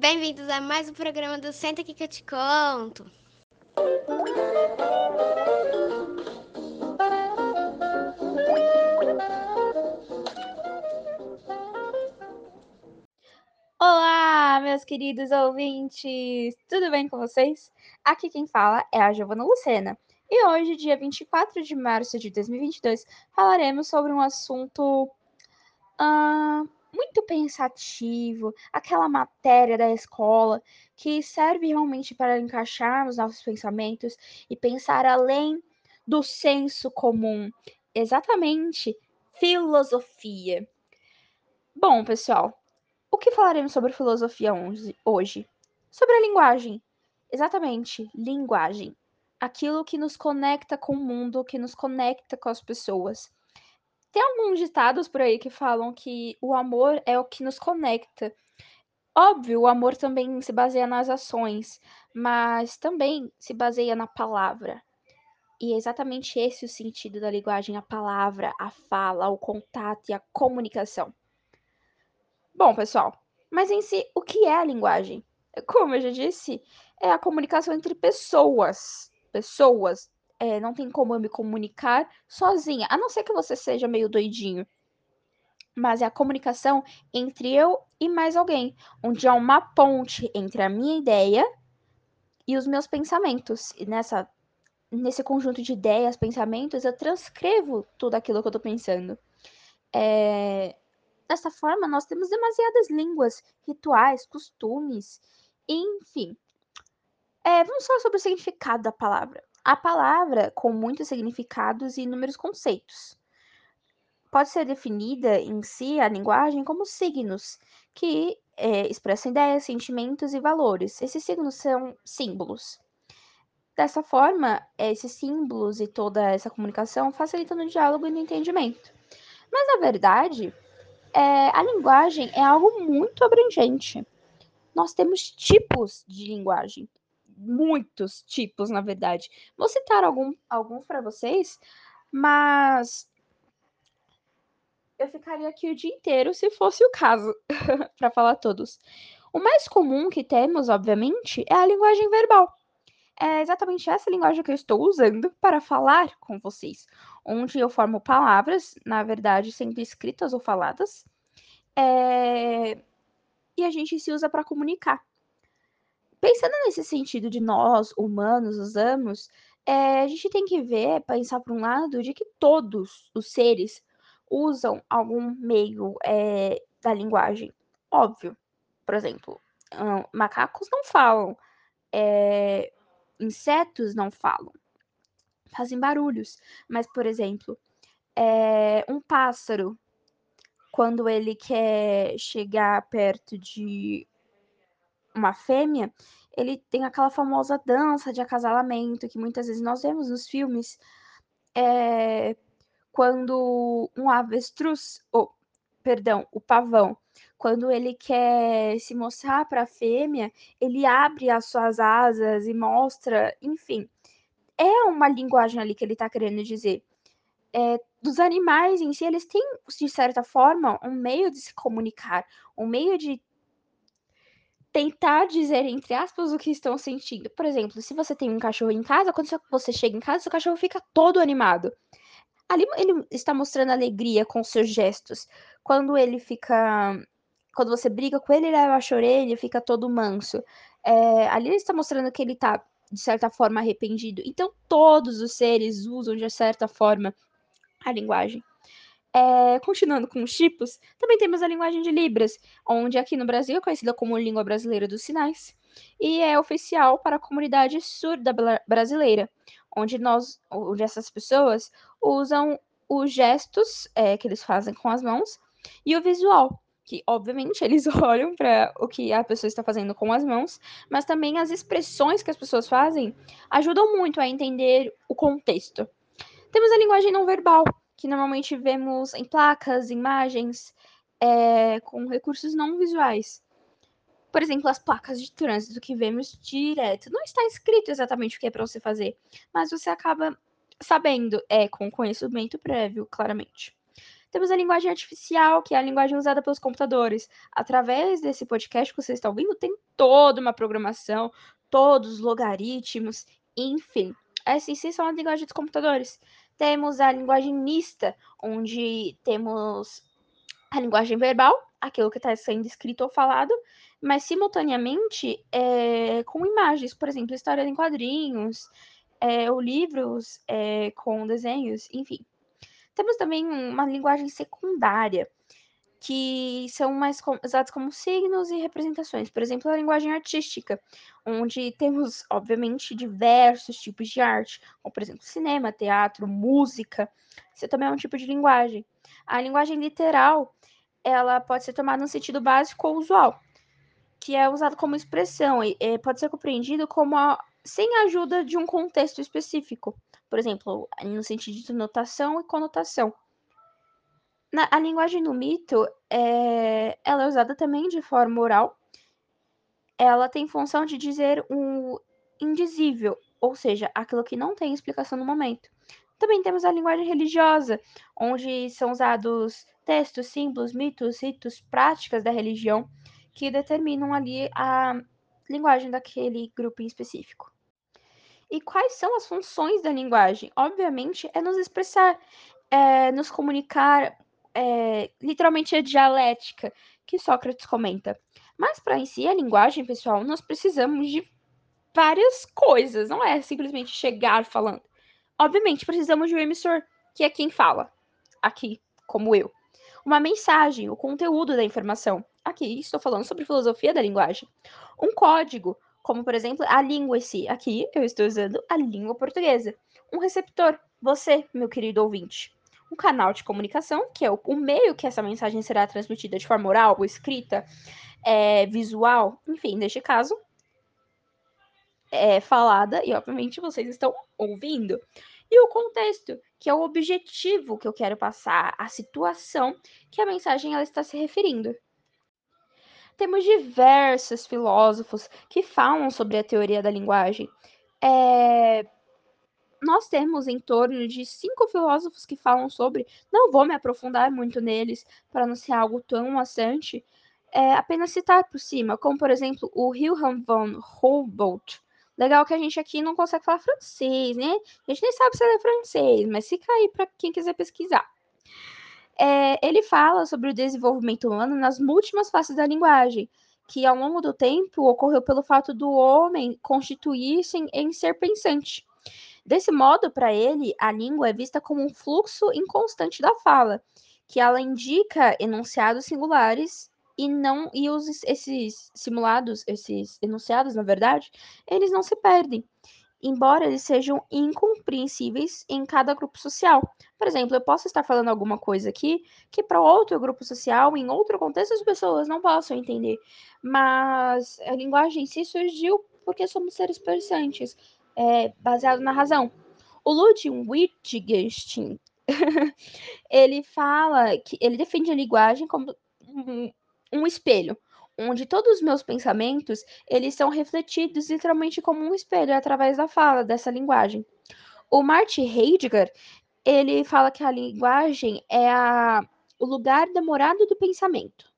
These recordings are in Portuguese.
Bem-vindos a mais um programa do Senta aqui que eu te conto. Olá, meus queridos ouvintes! Tudo bem com vocês? Aqui quem fala é a Giovana Lucena. E hoje, dia 24 de março de 2022, falaremos sobre um assunto uh, muito pensativo, aquela matéria da escola que serve realmente para encaixarmos nossos pensamentos e pensar além do senso comum. Exatamente, filosofia. Bom, pessoal, o que falaremos sobre filosofia hoje? Sobre a linguagem. Exatamente, linguagem. Aquilo que nos conecta com o mundo, que nos conecta com as pessoas. Tem alguns ditados por aí que falam que o amor é o que nos conecta. Óbvio, o amor também se baseia nas ações, mas também se baseia na palavra. E é exatamente esse o sentido da linguagem: a palavra, a fala, o contato e a comunicação. Bom, pessoal, mas em si, o que é a linguagem? Como eu já disse, é a comunicação entre pessoas. Pessoas. É, não tem como eu me comunicar sozinha, a não ser que você seja meio doidinho. Mas é a comunicação entre eu e mais alguém, onde há uma ponte entre a minha ideia e os meus pensamentos. E nessa, nesse conjunto de ideias, pensamentos, eu transcrevo tudo aquilo que eu tô pensando. É, Dessa forma, nós temos demasiadas línguas, rituais, costumes, enfim. É, vamos falar sobre o significado da palavra. A palavra, com muitos significados e inúmeros conceitos, pode ser definida em si a linguagem como signos, que é, expressam ideias, sentimentos e valores. Esses signos são símbolos. Dessa forma, esses símbolos e toda essa comunicação facilitam o diálogo e o entendimento. Mas, na verdade, é, a linguagem é algo muito abrangente. Nós temos tipos de linguagem, muitos tipos, na verdade. Vou citar algum, alguns para vocês, mas eu ficaria aqui o dia inteiro se fosse o caso, para falar todos. O mais comum que temos, obviamente, é a linguagem verbal. É exatamente essa linguagem que eu estou usando para falar com vocês onde eu formo palavras, na verdade, sendo escritas ou faladas, é... e a gente se usa para comunicar. Pensando nesse sentido de nós, humanos, usamos, é, a gente tem que ver, pensar por um lado, de que todos os seres usam algum meio é, da linguagem. Óbvio. Por exemplo, macacos não falam, é, insetos não falam, fazem barulhos. Mas, por exemplo, é, um pássaro, quando ele quer chegar perto de uma fêmea, ele tem aquela famosa dança de acasalamento que muitas vezes nós vemos nos filmes. É, quando um avestruz, oh, perdão, o pavão, quando ele quer se mostrar para a fêmea, ele abre as suas asas e mostra, enfim, é uma linguagem ali que ele está querendo dizer. É, dos animais em si, eles têm, de certa forma, um meio de se comunicar, um meio de tentar dizer, entre aspas, o que estão sentindo. Por exemplo, se você tem um cachorro em casa, quando você chega em casa, seu cachorro fica todo animado. Ali ele está mostrando alegria com seus gestos. Quando ele fica. Quando você briga com ele, ele abaixa a orelha, fica todo manso. É, ali ele está mostrando que ele está de certa forma, arrependido. Então, todos os seres usam, de certa forma, a linguagem. É, continuando com os tipos, também temos a linguagem de Libras, onde aqui no Brasil é conhecida como língua brasileira dos sinais, e é oficial para a comunidade surda brasileira, onde nós, onde essas pessoas usam os gestos é, que eles fazem com as mãos e o visual, que obviamente eles olham para o que a pessoa está fazendo com as mãos, mas também as expressões que as pessoas fazem ajudam muito a entender o contexto. Temos a linguagem não verbal, que normalmente vemos em placas, imagens, é, com recursos não visuais. Por exemplo, as placas de trânsito que vemos direto. Não está escrito exatamente o que é para você fazer, mas você acaba sabendo, é, com conhecimento prévio, claramente. Temos a linguagem artificial, que é a linguagem usada pelos computadores. Através desse podcast que vocês estão ouvindo, tem toda uma programação, todos os logaritmos, enfim. Essas sim são as linguagens dos computadores. Temos a linguagem mista, onde temos a linguagem verbal, aquilo que está sendo escrito ou falado, mas simultaneamente é, com imagens, por exemplo, histórias em quadrinhos, é, ou livros é, com desenhos, enfim. Temos também uma linguagem secundária, que são mais usados como signos e representações. Por exemplo, a linguagem artística, onde temos, obviamente, diversos tipos de arte, como, por exemplo, cinema, teatro, música. Isso também é um tipo de linguagem. A linguagem literal, ela pode ser tomada no sentido básico ou usual, que é usado como expressão e, e pode ser compreendido como a, sem a ajuda de um contexto específico. Por exemplo, no sentido de notação e conotação. Na, a linguagem do mito, é, ela é usada também de forma oral. Ela tem função de dizer um indizível, ou seja, aquilo que não tem explicação no momento. Também temos a linguagem religiosa, onde são usados textos, símbolos, mitos, ritos, práticas da religião que determinam ali a linguagem daquele grupo em específico. E quais são as funções da linguagem? Obviamente, é nos expressar, é nos comunicar, é, literalmente a dialética que Sócrates comenta. Mas para em si a linguagem, pessoal, nós precisamos de várias coisas, não é simplesmente chegar falando. Obviamente, precisamos de um emissor, que é quem fala, aqui, como eu. Uma mensagem, o conteúdo da informação. Aqui estou falando sobre filosofia da linguagem. Um código, como por exemplo a língua em si. Aqui eu estou usando a língua portuguesa. Um receptor, você, meu querido ouvinte um canal de comunicação, que é o, o meio que essa mensagem será transmitida de forma oral, ou escrita, é, visual, enfim, neste caso, é falada, e obviamente vocês estão ouvindo. E o contexto, que é o objetivo que eu quero passar, a situação que a mensagem ela está se referindo. Temos diversos filósofos que falam sobre a teoria da linguagem. É, nós temos em torno de cinco filósofos que falam sobre. Não vou me aprofundar muito neles para não ser algo tão maçante. É, apenas citar por cima, como por exemplo o Wilhelm von Humboldt. Legal que a gente aqui não consegue falar francês, né? A gente nem sabe se ele é francês, mas fica aí para quem quiser pesquisar. É, ele fala sobre o desenvolvimento humano nas múltiplas faces da linguagem, que ao longo do tempo ocorreu pelo fato do homem constituir-se em, em ser pensante. Desse modo, para ele, a língua é vista como um fluxo inconstante da fala, que ela indica enunciados singulares e não e os, esses simulados, esses enunciados, na verdade, eles não se perdem, embora eles sejam incompreensíveis em cada grupo social. Por exemplo, eu posso estar falando alguma coisa aqui que para outro grupo social, em outro contexto, as pessoas não possam entender, mas a linguagem em si surgiu porque somos seres pensantes é, baseado na razão. O Ludwig Wittgenstein, ele fala que ele defende a linguagem como um, espelho, onde todos os meus pensamentos, eles são refletidos literalmente como um espelho através da fala dessa linguagem. O Martin Heidegger, ele fala que a linguagem é a, o lugar da morada do pensamento.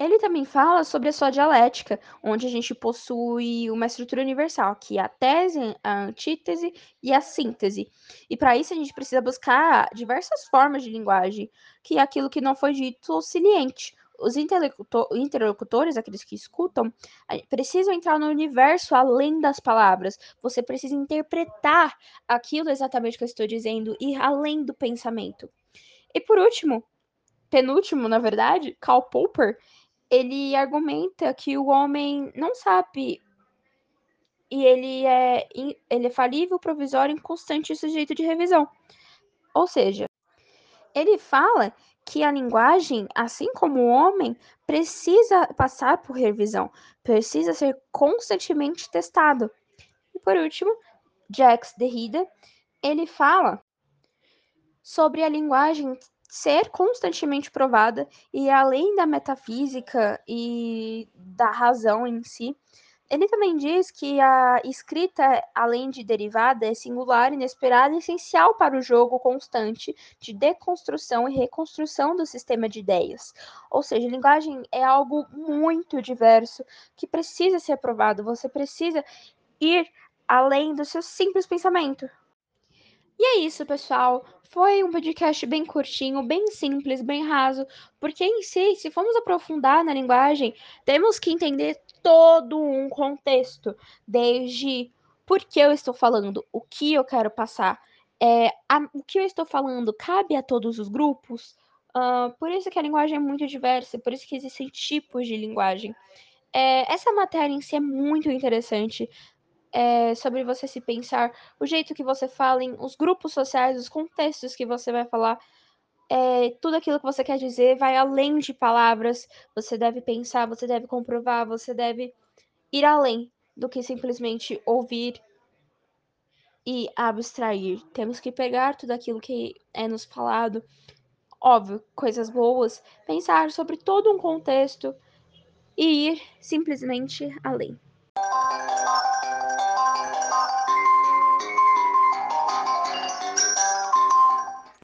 Ele também fala sobre a sua dialética, onde a gente possui uma estrutura universal, que é a tese, a antítese e a síntese. E para isso a gente precisa buscar diversas formas de linguagem, que é aquilo que não foi dito siliente. Os interlocutores, aqueles que escutam, precisam entrar no universo além das palavras. Você precisa interpretar aquilo exatamente que eu estou dizendo, ir além do pensamento. E por último, penúltimo, na verdade, Karl Popper, ele argumenta que o homem não sabe e ele é, ele é falível, provisório, inconstante e sujeito de revisão. Ou seja, ele fala que a linguagem, assim como o homem, precisa passar por revisão, precisa ser constantemente testado. E por último, Jacques Derrida, ele fala sobre a linguagem ser constantemente provada e além da metafísica e da razão em si, Ele também diz que a escrita, além de derivada, é singular, inesperada e essencial para o jogo constante de deconstrução e reconstrução do sistema de ideias. Ou seja, a linguagem é algo muito diverso que precisa ser aprovado. Você precisa ir além do seu simples pensamento. E é isso, pessoal. Foi um podcast bem curtinho, bem simples, bem raso, porque em si, se formos aprofundar na linguagem, temos que entender todo um contexto, desde por que eu estou falando, o que eu quero passar, é, a, o que eu estou falando cabe a todos os grupos. Uh, por isso que a linguagem é muito diversa, por isso que existem tipos de linguagem. É, essa matéria em si é muito interessante é, sobre você se pensar, o jeito que você fala, em, os grupos sociais, os contextos que você vai falar. É, tudo aquilo que você quer dizer vai além de palavras. Você deve pensar, você deve comprovar, você deve ir além do que simplesmente ouvir e abstrair. Temos que pegar tudo aquilo que é nos falado, óbvio, coisas boas, pensar sobre todo um contexto e ir simplesmente além.